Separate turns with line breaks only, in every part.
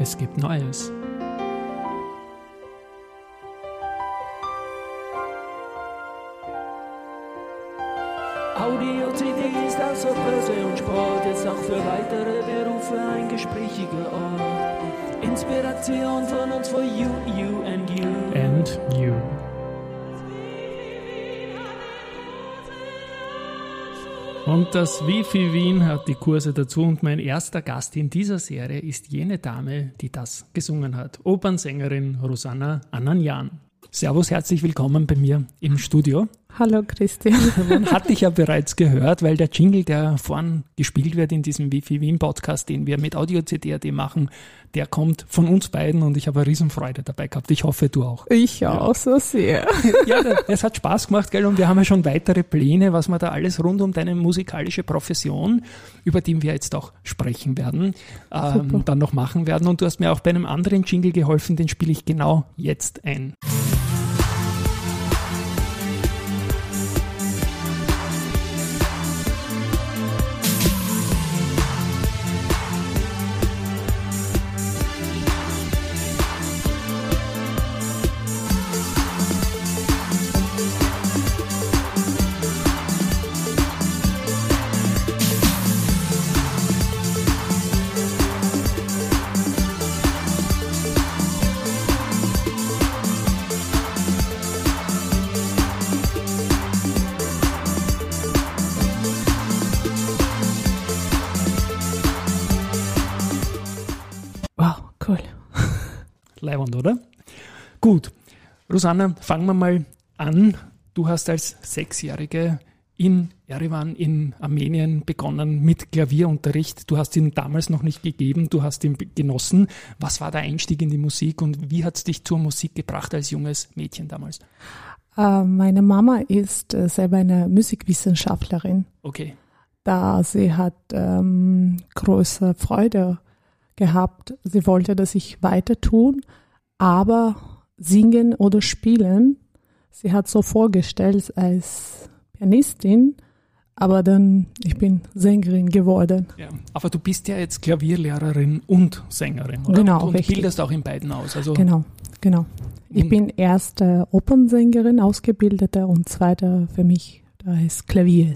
Es gibt Neues.
Audio, CD ist außer Börse und Sport, jetzt auch für weitere Berufe ein gesprächiger Ort. Inspiration von uns for you, you and you.
And you. Und das Wifi Wien hat die Kurse dazu und mein erster Gast in dieser Serie ist jene Dame, die das gesungen hat. Opernsängerin Rosanna Ananjan. Servus, herzlich willkommen bei mir im Studio.
Hallo Christian.
Man hat dich ja bereits gehört, weil der Jingle, der vorn gespielt wird in diesem Wifi Wien Podcast, den wir mit Audio CD.at machen, der kommt von uns beiden und ich habe eine Riesenfreude dabei gehabt. Ich hoffe, du auch.
Ich auch ja. so sehr.
Ja, es hat Spaß gemacht, gell? Und wir haben ja schon weitere Pläne, was wir da alles rund um deine musikalische Profession, über die wir jetzt auch sprechen werden, ähm, dann noch machen werden. Und du hast mir auch bei einem anderen Jingle geholfen, den spiele ich genau jetzt ein. Rosanna, fangen wir mal an. Du hast als Sechsjährige in Erivan in Armenien begonnen mit Klavierunterricht. Du hast ihn damals noch nicht gegeben, du hast ihn genossen. Was war der Einstieg in die Musik und wie hat es dich zur Musik gebracht als junges Mädchen damals?
Uh, meine Mama ist uh, selber eine Musikwissenschaftlerin.
Okay.
Da sie hat ähm, große Freude gehabt. Sie wollte, dass ich weiter tun, aber singen oder spielen. Sie hat so vorgestellt als Pianistin, aber dann, ich bin Sängerin geworden.
Ja, aber du bist ja jetzt Klavierlehrerin und Sängerin, oder?
Genau,
und, und bildest auch in beiden aus. Also
genau, genau. Ich bin erste Opernsängerin, Ausgebildete und zweite für mich, da ist Klavier.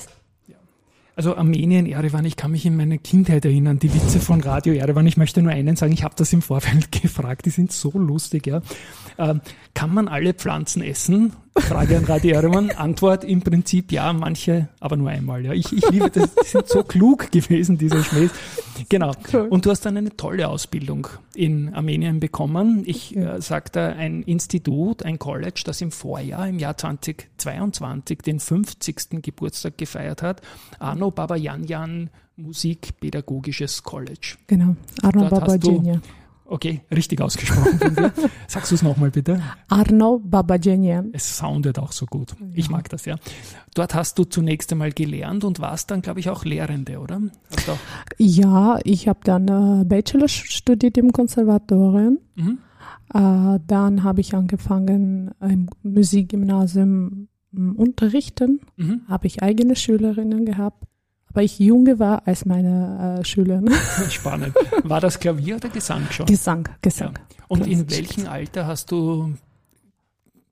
Also Armenien, Erevan, ich kann mich in meine Kindheit erinnern, die Witze von Radio Erevan. Ich möchte nur einen sagen, ich habe das im Vorfeld gefragt, die sind so lustig. Ja. Ähm, kann man alle Pflanzen essen? Frage an Radio Erevan. Antwort im Prinzip ja, manche, aber nur einmal. Ja. Ich, ich liebe das, die sind so klug gewesen, diese Schmähs. Genau. Und du hast dann eine tolle Ausbildung in Armenien bekommen. Ich äh, sagte, ein Institut, ein College, das im Vorjahr, im Jahr 2022, den 50. Geburtstag gefeiert hat. Arno Babayanyan Musikpädagogisches College.
Genau, Arno Babayanyan.
Okay, richtig ausgesprochen. Sagst du es nochmal bitte?
Arno Babajenyan.
Es soundet auch so gut. Ich mag das, ja. Dort hast du zunächst einmal gelernt und warst dann, glaube ich, auch Lehrende, oder?
Auch ja, ich habe dann äh, Bachelor studiert im Konservatorium. Mhm. Äh, dann habe ich angefangen im Musikgymnasium unterrichten. Mhm. Habe ich eigene Schülerinnen gehabt weil ich jünger war als meine äh, Schüler.
Spannend. War das Klavier oder Gesang schon?
Gesang, Gesang.
Ja. Und in welchem Alter hast du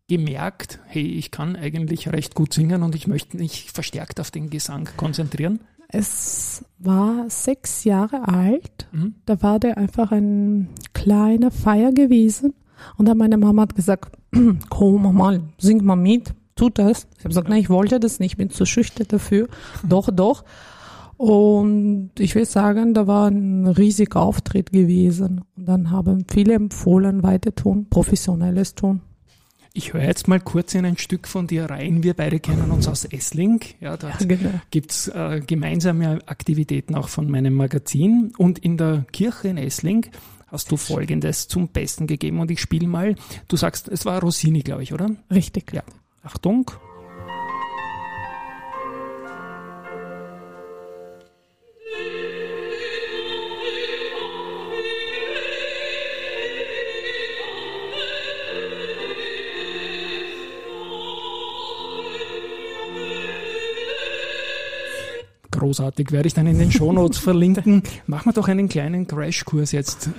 gemerkt, hey, ich kann eigentlich recht gut singen und ich möchte mich verstärkt auf den Gesang konzentrieren?
Es war sechs Jahre alt. Mhm. Da war der einfach ein kleiner Feier gewesen. Und dann meine Mama hat gesagt, komm mal, sing mal mit, tut das. Ich habe gesagt, nein, ich wollte das nicht, ich bin zu schüchtern dafür. Doch, doch. Und ich will sagen, da war ein riesiger Auftritt gewesen. Und dann haben viele empfohlen, weiter tun, professionelles tun.
Ich höre jetzt mal kurz in ein Stück von dir rein. Wir beide kennen uns aus Essling. Ja, dort ja, genau. gibt's äh, gemeinsame Aktivitäten auch von meinem Magazin. Und in der Kirche in Essling hast du Folgendes zum Besten gegeben. Und ich spiele mal. Du sagst, es war Rossini, glaube ich, oder?
Richtig.
Ja. Achtung. großartig. Werde ich dann in den Shownotes verlinken. Machen wir doch einen kleinen Crashkurs jetzt.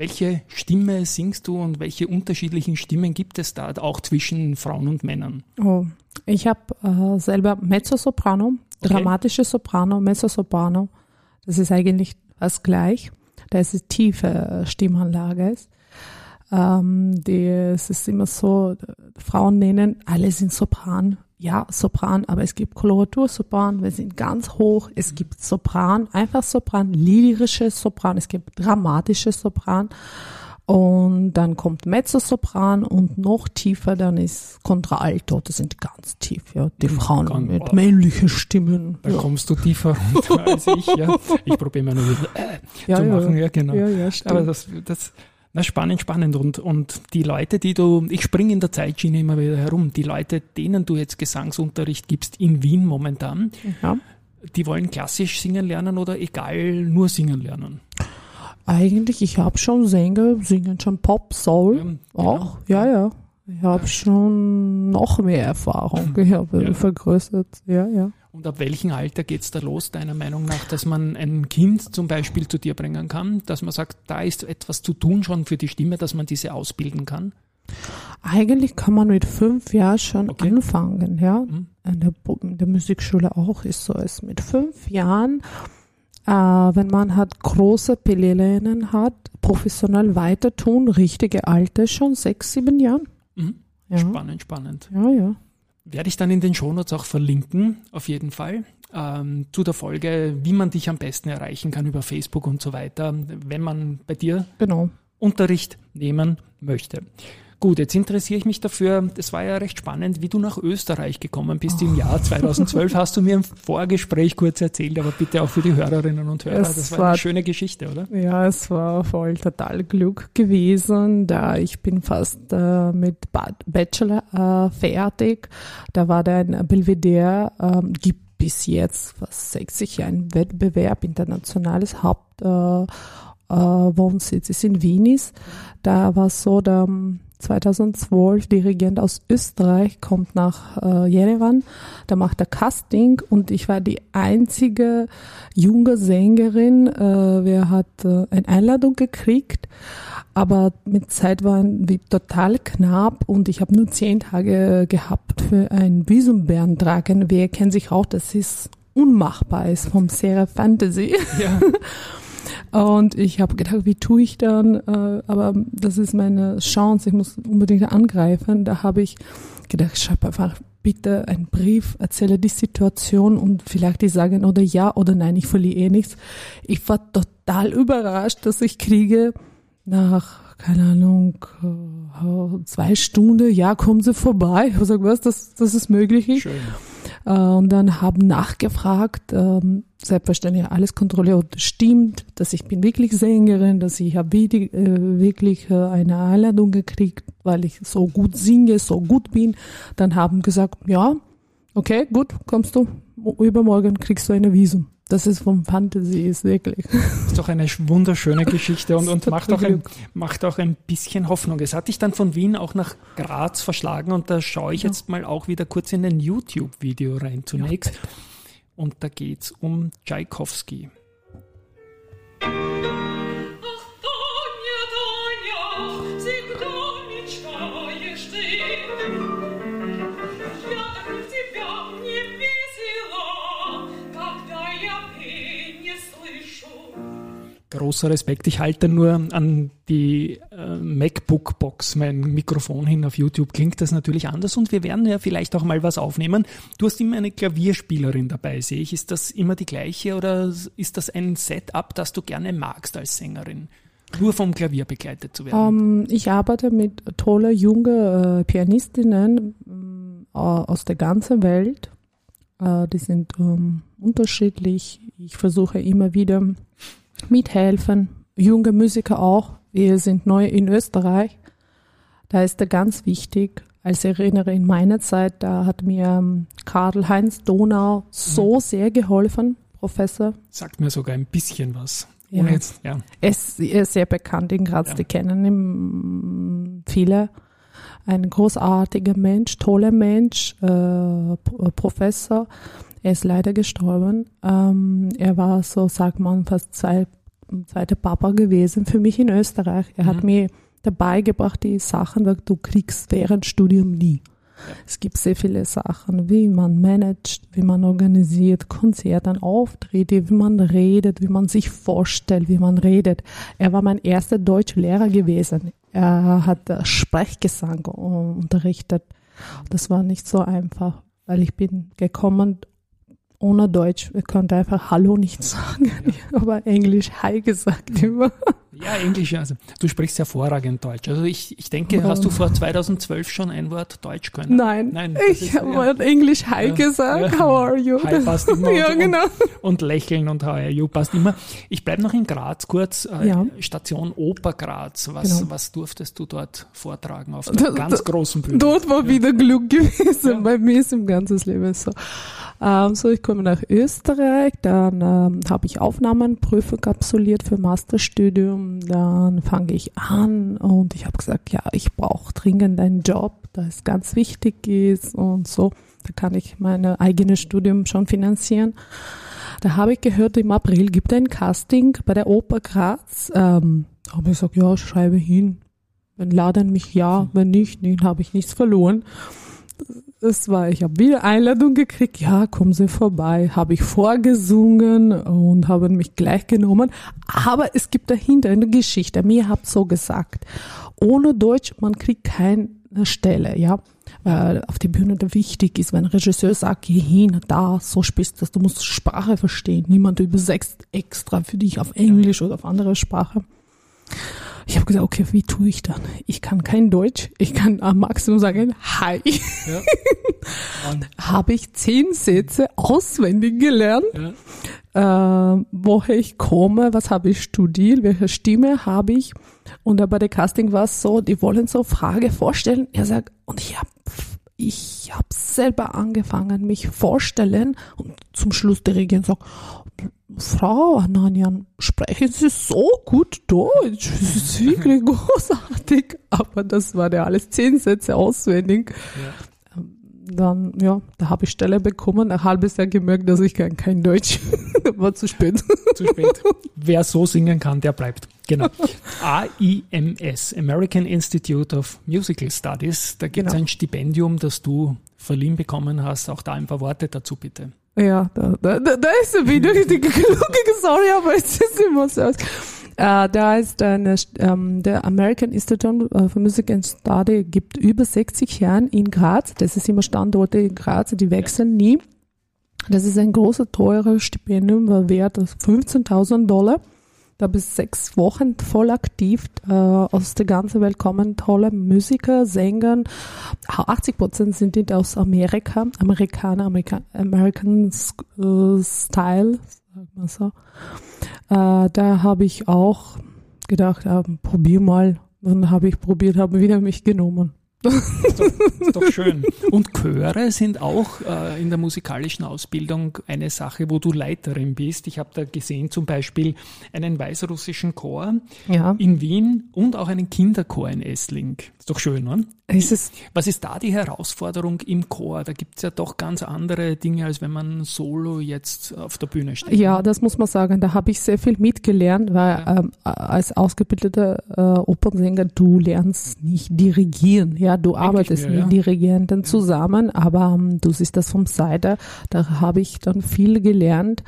Welche Stimme singst du und welche unterschiedlichen Stimmen gibt es da auch zwischen Frauen und Männern?
Oh, ich habe äh, selber Mezzosoprano,
Okay.
dramatische Soprano, Mezzosoprano. Das ist eigentlich was gleich, da es eine tiefe Stimmanlage ist. Ähm, die, es ist immer so, Frauen nennen, alle sind Sopran. Ja, Sopran, aber es gibt Koloratursopran, wir sind ganz hoch. Es gibt Sopran, einfach Sopran, lyrische Sopran, es gibt dramatische Sopran. Und dann kommt Mezzosopran und noch tiefer, dann ist Contralto. Das sind ganz tief, ja. Die Frauen
Ganz-
mit
wow.
männlichen Stimmen.
Da
ja.
kommst du tiefer als ich. Ja. Ich probiere mal nur äh,
ja,
zu
ja.
machen. Ja, genau.
Ja, ja, stimmt.
Aber das, das na, spannend, spannend. Und, und die Leute, die du, ich springe in der Zeitschiene immer wieder herum, die Leute, denen du jetzt Gesangsunterricht gibst in Wien momentan,
ja.
die wollen klassisch singen lernen oder egal nur singen lernen.
Eigentlich, ich habe schon Sänger, singen schon Pop, Soul.
Ja, genau.
Auch, ja, ja. Ich habe schon noch mehr Erfahrung. Ich habe
Ja.
vergrößert. Ja, ja.
Und ab welchem Alter geht's da los, deiner Meinung nach, dass man ein Kind zum Beispiel zu dir bringen kann, dass man sagt, da ist etwas zu tun schon für die Stimme, dass man diese ausbilden kann?
Eigentlich kann man mit fünf Jahren schon
Okay.
anfangen, ja.
Mhm.
In der, in der Musikschule auch ist so. Es mit fünf Jahren, äh, wenn man hat große Pelelen hat, professionell weiter tun, richtige Alte schon sechs, sieben Jahren.
Mhm.
Ja,
Spannend, spannend.
ja, ja.
Werde ich dann in den Shownotes auch verlinken, auf jeden Fall, ähm, zu der Folge, wie man dich am besten erreichen kann über Facebook und so weiter, wenn man bei dir
Genau.
Unterricht nehmen möchte. Gut, jetzt interessiere ich mich dafür, das war ja recht spannend, wie du nach Österreich gekommen bist im Jahr 2012, hast du mir im Vorgespräch kurz erzählt, aber bitte auch für die Hörerinnen und Hörer,
Es
das war
war-
eine schöne Geschichte, oder?
Ja, es war voll total Glück gewesen, da ich bin fast äh, mit Ba- Bachelor äh, fertig. Da war da ein Belvedere, ähm, gibt bis jetzt fast 60 Jahre einen Wettbewerb, internationales Haupt äh, äh, Wohnsitz ist in Wien ist. Da war es so, der ähm, 2012 Dirigent aus Österreich kommt nach äh, Jerewan, da macht er Casting und ich war die einzige junge Sängerin. Äh, wer hat äh, eine Einladung gekriegt, aber mit Zeit waren wir total knapp und ich habe nur zehn Tage gehabt für ein Visum beantragen. Wer kennt sich auch, das ist unmachbar ist vom Serie Fantasy.
Ja.
Und ich habe gedacht, wie tue ich dann? Äh, aber das ist meine Chance, ich muss unbedingt angreifen. Da habe ich gedacht, schreib einfach bitte einen Brief, erzähle die Situation und vielleicht die sagen oder ja oder nein, ich verliere eh nichts. Ich war total überrascht, dass ich kriege nach, keine Ahnung, äh, zwei Stunden, ja, kommen Sie vorbei. Ich habe gesagt, was, dass, dass es möglich ist.
Schön.
Äh, und dann haben nachgefragt, ähm, selbstverständlich alles kontrolliert, stimmt, dass ich bin wirklich Sängerin, dass ich habe wirklich, äh, wirklich äh, eine Einladung gekriegt, weil ich so gut singe, so gut bin. Dann haben gesagt, ja, okay, gut, kommst du, übermorgen kriegst du eine Visum. Das ist vom Fantasy, ist wirklich.
ist doch eine wunderschöne Geschichte und, und macht, auch ein, macht auch ein bisschen Hoffnung. Es hat dich dann von Wien auch nach Graz verschlagen und da schaue ich
Ja.
jetzt mal auch wieder kurz in ein YouTube-Video rein zunächst. Und da geht's um Tschaikowski. Großer Respekt. Ich halte nur an die äh, MacBook-Box mein Mikrofon hin auf YouTube. Klingt das natürlich anders und wir werden ja vielleicht auch mal was aufnehmen. Du hast immer eine Klavierspielerin dabei, sehe ich. Ist das immer die gleiche oder ist das ein Setup, das du gerne magst als Sängerin? Nur vom Klavier begleitet zu werden.
Ähm, ich arbeite mit toller junge äh, Pianistinnen äh, aus der ganzen Welt. Äh, die sind ähm, unterschiedlich. Ich versuche immer wieder mithelfen. Junge Musiker auch. Wir sind neu in Österreich. Da ist er ganz wichtig. Als ich erinnere in meiner Zeit, da hat mir ähm, Karl-Heinz Donau so sehr geholfen, Professor.
Sagt mir sogar ein bisschen was.
Ja.
Ohne jetzt, ja.
Er ist, er ist sehr bekannt in Graz,
Ja.
die kennen ihn viele. Ein großartiger Mensch, toller Mensch, äh, äh, Professor. Er ist leider gestorben. Ähm, er war so, sagt man, fast zwei, zweiter Papa gewesen für mich in Österreich. Er hat
Mhm.
mir dabei gebracht, die Sachen, die du kriegst während Studium nie. Es gibt sehr viele Sachen, wie man managt, wie man organisiert, Konzerte, Auftritte, wie man redet, wie man sich vorstellt, wie man redet. Er war mein erster Deutschlehrer gewesen. Er hat Sprechgesang unterrichtet. Das war nicht so einfach, weil ich bin gekommen ohne Deutsch. Ich konnte einfach Hallo nicht sagen, aber Englisch Hi gesagt immer.
Ja, Englisch, also du sprichst hervorragend Deutsch. Also ich, ich denke, hast du vor 2012 schon ein Wort Deutsch können?
Nein,
Nein
ich habe mal Englisch Hi
Ja,
gesagt.
ja.
How are you?
Hi passt immer
ja,
und,
genau.
und, und lächeln und how are you passt immer. Ich bleibe noch in Graz kurz. Äh,
Ja.
Station Oper Graz. Was,
Genau.
was durftest du dort vortragen auf der
Da-
ganz
da-
großen Bühne?
Dort war wieder Glück gewesen.
Ja.
Bei mir ist im ganzen Leben so. Ähm, so, ich komme nach Österreich, dann ähm, habe ich Aufnahmenprüfung absolviert für Masterstudium, dann fange ich an und ich habe gesagt, ja, ich brauche dringend einen Job, da es ganz wichtig ist und so. Da kann ich mein eigenes Studium schon finanzieren. Da habe ich gehört, im April gibt es ein Casting bei der Oper Graz. Ähm, habe ich gesagt, ja, schreibe hin. Wenn laden mich ja, wenn nicht, nee, habe ich nichts verloren. Das war, ich habe wieder Einladung gekriegt, ja, kommen Sie vorbei, habe ich vorgesungen und haben mich gleich genommen. Aber es gibt dahinter eine Geschichte. Mir habt so gesagt, ohne Deutsch, man kriegt keine Stelle, ja. Weil auf der Bühne da wichtig ist, wenn ein Regisseur sagt, geh hin, da, so spielst du das, du musst Sprache verstehen. Niemand übersetzt extra für dich auf Englisch oder auf andere Sprache. Ich habe gesagt, okay, wie tue ich dann? Ich kann kein Deutsch, ich kann am Maximum sagen, hi.
Ja.
Habe ich zehn Sätze auswendig gelernt,
ja.
äh, woher ich komme, was habe ich studiert, welche Stimme habe ich. Und bei der Casting war es so, die wollen so Frage vorstellen. Er sagt, und ich habe ich hab selber angefangen, mich vorstellen und zum Schluss der Regierung sagt, Frau Ananian, sprechen Sie so gut Deutsch. Das ist wirklich großartig. Aber das war ja alles zehn Sätze auswendig. Dann, ja, da habe ich Stelle bekommen, ein halbes Jahr gemerkt, dass ich kann kein Deutsch. war zu spät.
Zu spät. Wer so singen kann, der bleibt. Genau. AIMS, American Institute of Musical Studies. Da gibt es
Genau.
ein Stipendium, das du verliehen bekommen hast. Auch da ein paar Worte dazu bitte.
Ja, da, da, da, ist er wieder richtig klug. Sorry, aber es ist immer so. Äh, da ist eine, ähm, der American Institute of Music and Study gibt über 60 Jahren in Graz. Das ist immer Standorte in Graz, die wechseln nie. Das ist ein großer, teurer Stipendium, wert 15.000 Dollar. Da bis sechs Wochen voll aktiv. Äh, aus der ganzen Welt kommen tolle Musiker, Sänger. 80 Prozent sind die aus Amerika, Amerikaner, Amerika, American äh, Style, sagt man so. Äh, da habe ich auch gedacht, probier mal. Dann habe ich probiert, habe wieder mich genommen.
Ist doch schön. Und Chöre sind auch äh, in der musikalischen Ausbildung eine Sache, wo du Leiterin bist. Ich habe da gesehen zum Beispiel einen weißrussischen Chor
Ja,
in Wien und auch einen Kinderchor in Essling. Ist doch schön,
es ist
Was ist da die Herausforderung im Chor? Da gibt es ja doch ganz andere Dinge, als wenn man solo jetzt auf der Bühne steht.
Ja, das muss man sagen. Da habe ich sehr viel mitgelernt, weil
Ja.
ähm, als ausgebildeter äh, Opernsänger, du lernst nicht dirigieren. Ja, du arbeitest
mir,
mit
ja.
Dirigenten zusammen, aber ähm, du siehst das vom Seite. Da habe ich dann viel gelernt.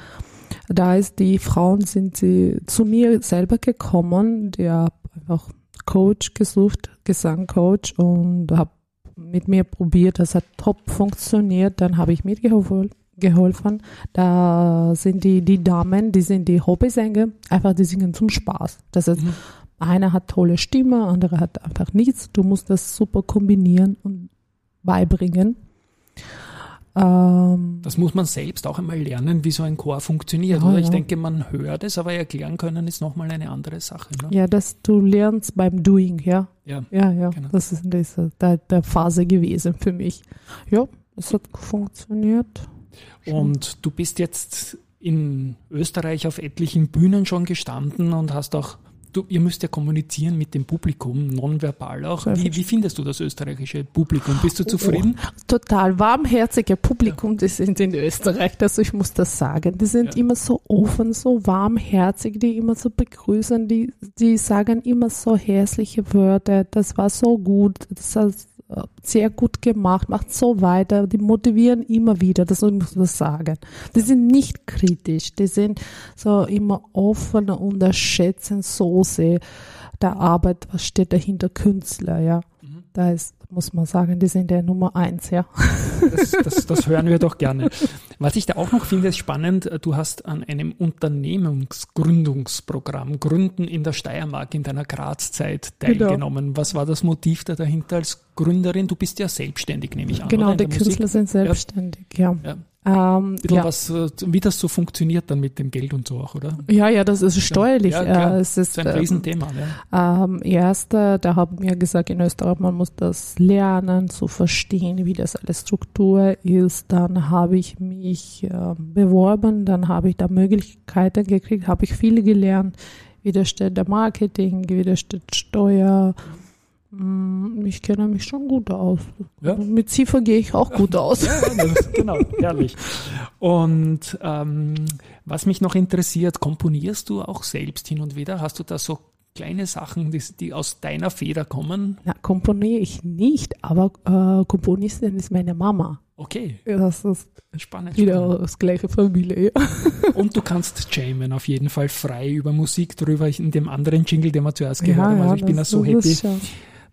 Da ist die Frauen sind sie zu mir selber gekommen, der einfach Coach gesucht, Gesangcoach und habe mit mir probiert, das hat top funktioniert, dann habe ich mitgeholfen geholfen. Da sind die, die Damen, die sind die Hobbysänger, einfach die singen zum Spaß. Das heißt,
Mhm.
Einer hat tolle Stimme, andere hat einfach nichts. Du musst das super kombinieren und beibringen. Ähm,
Das muss man selbst auch einmal lernen, wie so ein Chor funktioniert.
Ja?
Ich
ja.
denke, man hört es, aber erklären können ist nochmal eine andere Sache. Ne?
ja, dass du lernst beim Doing, ja.
Ja.
Ja, ja,
Genau.
das ist in dieser der, der Phase gewesen für mich. Ja, es hat funktioniert.
Und du bist jetzt in Österreich auf etlichen Bühnen schon gestanden und hast auch du, ihr müsst ja kommunizieren mit dem Publikum, nonverbal auch. Wie, wie findest du das österreichische Publikum? Bist du zufrieden?
Oh, total warmherzige Publikum, die sind in Österreich, also ich muss das sagen. Die sind
Ja.
immer so offen, so warmherzig, die immer so begrüßen, die, die sagen immer so herzliche Wörter, das war so gut, das sehr gut gemacht, macht so weiter, die motivieren immer wieder, das muss man sagen. Die sind nicht kritisch, die sind so immer offen und schätzen so sehr der Arbeit, was steht dahinter Künstler, ja.
Mhm.
Da ist, muss man sagen, die sind der Nummer eins, ja.
Das, das, das hören wir doch gerne. Was ich da auch noch finde, ist spannend, du hast an einem Unternehmensgründungsprogramm Gründen in der Steiermark in deiner Graz-Zeit
Genau.
teilgenommen. Was war das Motiv da dahinter als Gründerin? Du bist ja selbstständig, nehme ich an.
Genau, die
Musik?
Künstler sind selbstständig, ja.
Ja.
Ähm, ja.
was, äh, wie das so funktioniert dann mit dem Geld und so auch, oder?
ja, ja, das ist steuerlich.
Ja, klar.
äh, es
Das
ist
ist ein
ähm,
Riesenthema. Ja.
ähm, erst, äh, da haben wir gesagt, in Österreich, man muss das lernen, zu verstehen, wie das alles Struktur ist. Dann habe ich mich äh, beworben, dann habe ich da Möglichkeiten gekriegt, habe ich viel gelernt. Wie da steht der Marketing, wie da steht Steuer. Mm, Ich kenne mich schon gut aus.
Ja.
Mit Ziffer gehe ich auch gut aus.
Ja, ja, das, genau, herrlich. Und ähm, was mich noch interessiert, komponierst du auch selbst hin und wieder? Hast du da so kleine Sachen, die, die aus deiner Feder kommen?
Na, komponiere ich nicht, aber äh, Komponistin ist meine Mama.
Okay,
Das ist
spannend.
wieder
spannend.
aus gleicher Familie. Ja.
Und du kannst jammen, auf jeden Fall frei über Musik drüber. In dem anderen Jingle, den wir zuerst gehört haben. Also ich bin da so happy,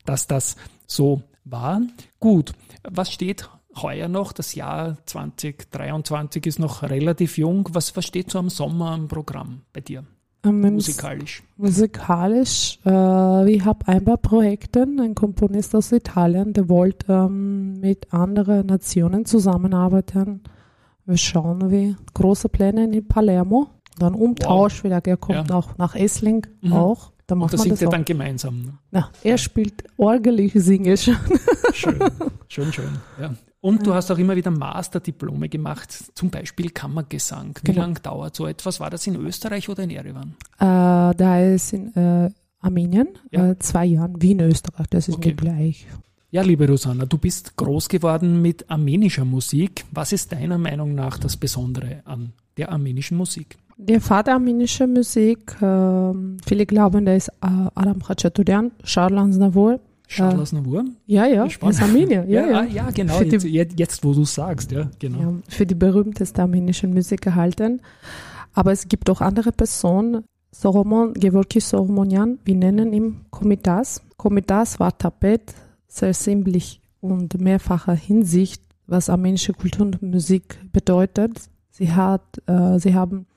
dass das so war. Gut, was steht heuer noch? Das Jahr 2023 ist noch relativ jung. Was, was steht so am Sommer am Programm bei dir,
Ähm, im
musikalisch?
Musikalisch, äh, ich habe ein paar Projekte, ein Komponist aus Italien, der wollte ähm, mit anderen Nationen zusammenarbeiten. Wir schauen, wie große Pläne in Palermo. Dann Umtausch wieder, er kommt
Ja.
auch nach Essling
Mhm.
auch. Da
Und
macht
da
man
singt
das
ihr
auch.
dann gemeinsam. ne?
Na, er spielt Orgel, ich singe schon.
Schön, schön, schön. Ja. Und du hast auch immer wieder Masterdiplome gemacht, zum Beispiel Kammergesang. Wie
Genau.
lange dauert so etwas? War das in Österreich oder in Erevan?
Äh, da ist in äh, Armenien,
Ja.
äh, zwei Jahren, Wien, Österreich, das ist
Okay.
nicht gleich.
Ja, liebe Rosanna, du bist groß geworden mit armenischer Musik. Was ist deiner Meinung nach das Besondere an der armenischen Musik?
Der Vater armenischer Musik, ähm, viele glauben, der ist äh, Aram Khachaturian, Charles Aznavour.
Charles Navour?
Ja, ja,
Spannend.
ist Armenier. Ja, ja.
ah, ja genau.
Für die-
Jetzt, jetzt, jetzt, wo du sagst, ja, genau.
ja, für die berühmteste armenische Musik gehalten. Aber es gibt auch andere Personen. Soromon, Gevorki Soromonian, wir nennen ihn Komitas. Komitas war Tapet, sehr sinnlich und mehrfacher Hinsicht, was armenische Kultur und Musik bedeutet. Sie hat, äh, sie haben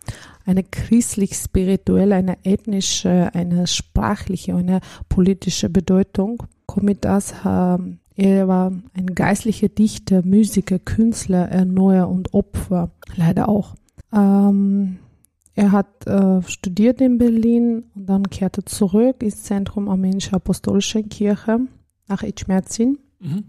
eine christlich-spirituelle, eine ethnische, eine sprachliche, eine politische Bedeutung. Komitas, äh, er war ein geistlicher Dichter, Musiker, Künstler, Erneuer und Opfer, leider auch. Ähm, er hat äh, studiert in Berlin und dann kehrte zurück ins Zentrum Armenischer Apostolischen Kirche nach Ichmerzin,
Mhm.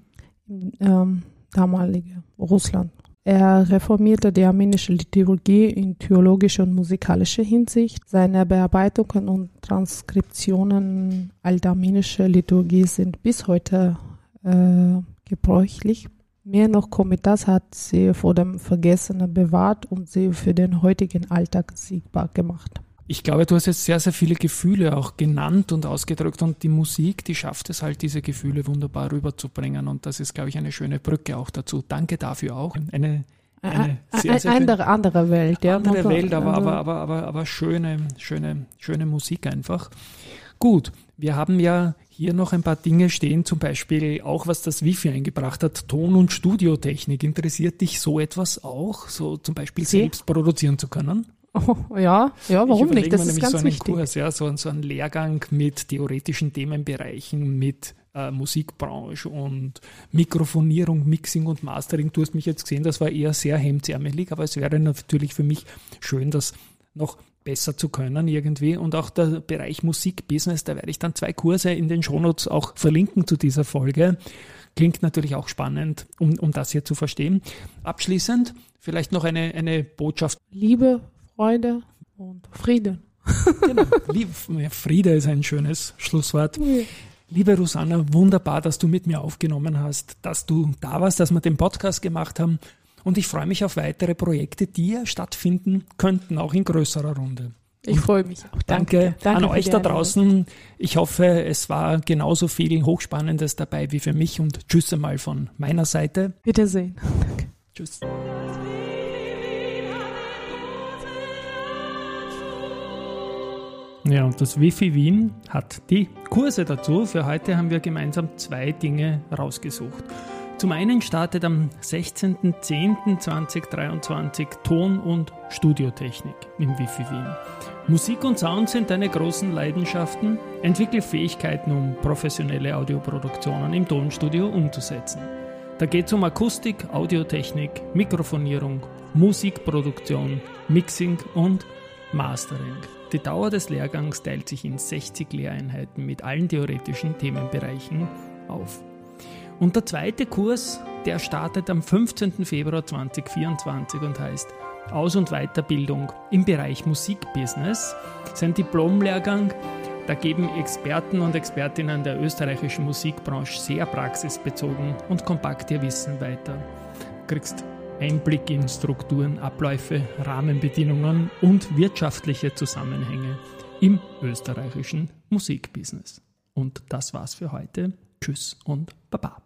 im ähm, damalige Russland. Er reformierte die armenische Liturgie in theologischer und musikalischer Hinsicht. Seine Bearbeitungen und Transkriptionen alter armenischer Liturgie sind bis heute äh, gebräuchlich. Mehr noch, Komitas hat sie vor dem Vergessenen bewahrt und sie für den heutigen Alltag siegbar gemacht.
Ich glaube, du hast jetzt sehr, sehr viele Gefühle auch genannt und ausgedrückt und die Musik, die schafft es halt, diese Gefühle wunderbar rüberzubringen und das ist, glaube ich, eine schöne Brücke auch dazu. Danke dafür auch. Eine, eine sehr, sehr
andere, andere Welt, ja.
andere Welt, aber, aber, aber, aber, aber schöne, schöne, schöne Musik einfach. Gut, wir haben ja hier noch ein paar Dinge stehen, zum Beispiel auch, was das Wifi eingebracht hat, Ton- und Studiotechnik. Interessiert dich so etwas auch, so zum Beispiel
Sie?
selbst produzieren zu können?
Oh, ja, ja, warum
ich
nicht? Das
mir
ist
nämlich
ganz
so einen
wichtig.
Kurs, ja, so, so einen Lehrgang mit theoretischen Themenbereichen, mit äh, Musikbranche und Mikrofonierung, Mixing und Mastering. Du hast mich jetzt gesehen, das war eher sehr hemdsärmelig, aber es wäre natürlich für mich schön, das noch besser zu können irgendwie. Und auch der Bereich Musikbusiness, da werde ich dann zwei Kurse in den Shownotes auch verlinken zu dieser Folge. Klingt natürlich auch spannend, um, um das hier zu verstehen. Abschließend vielleicht noch eine, eine Botschaft
Liebe, Freude und Frieden.
Genau. Friede ist ein schönes Schlusswort. Liebe Rosanna, wunderbar, dass du mit mir aufgenommen hast, dass du da warst, dass wir den Podcast gemacht haben. Und ich freue mich auf weitere Projekte, die ja stattfinden könnten, auch in größerer Runde.
Ich freue mich auch.
Danke,
Danke
an euch da draußen. Ich hoffe, es war genauso viel Hochspannendes dabei wie für mich und tschüss einmal von meiner Seite.
Wiedersehen. Danke.
Tschüss. Ja, und das Wifi Wien hat die Kurse dazu. Für heute haben wir gemeinsam zwei Dinge rausgesucht. Zum einen startet am 16.10.2023 Ton- und Studiotechnik im Wifi Wien. Musik und Sound sind deine großen Leidenschaften. Entwickle Fähigkeiten, um professionelle Audioproduktionen im Tonstudio umzusetzen. Da geht es um Akustik, Audiotechnik, Mikrofonierung, Musikproduktion, Mixing und Mastering. Die Dauer des Lehrgangs teilt sich in 60 Lehreinheiten mit allen theoretischen Themenbereichen auf. Und der zweite Kurs, der startet am 15. Februar 2024 und heißt Aus- und Weiterbildung im Bereich Musikbusiness. Sein Diplomlehrgang, da geben Experten und Expertinnen der österreichischen Musikbranche sehr praxisbezogen und kompakt ihr Wissen weiter. Du kriegst Einblick in Strukturen, Abläufe, Rahmenbedingungen und wirtschaftliche Zusammenhänge im österreichischen Musikbusiness. Und das war's für heute. Tschüss und Baba.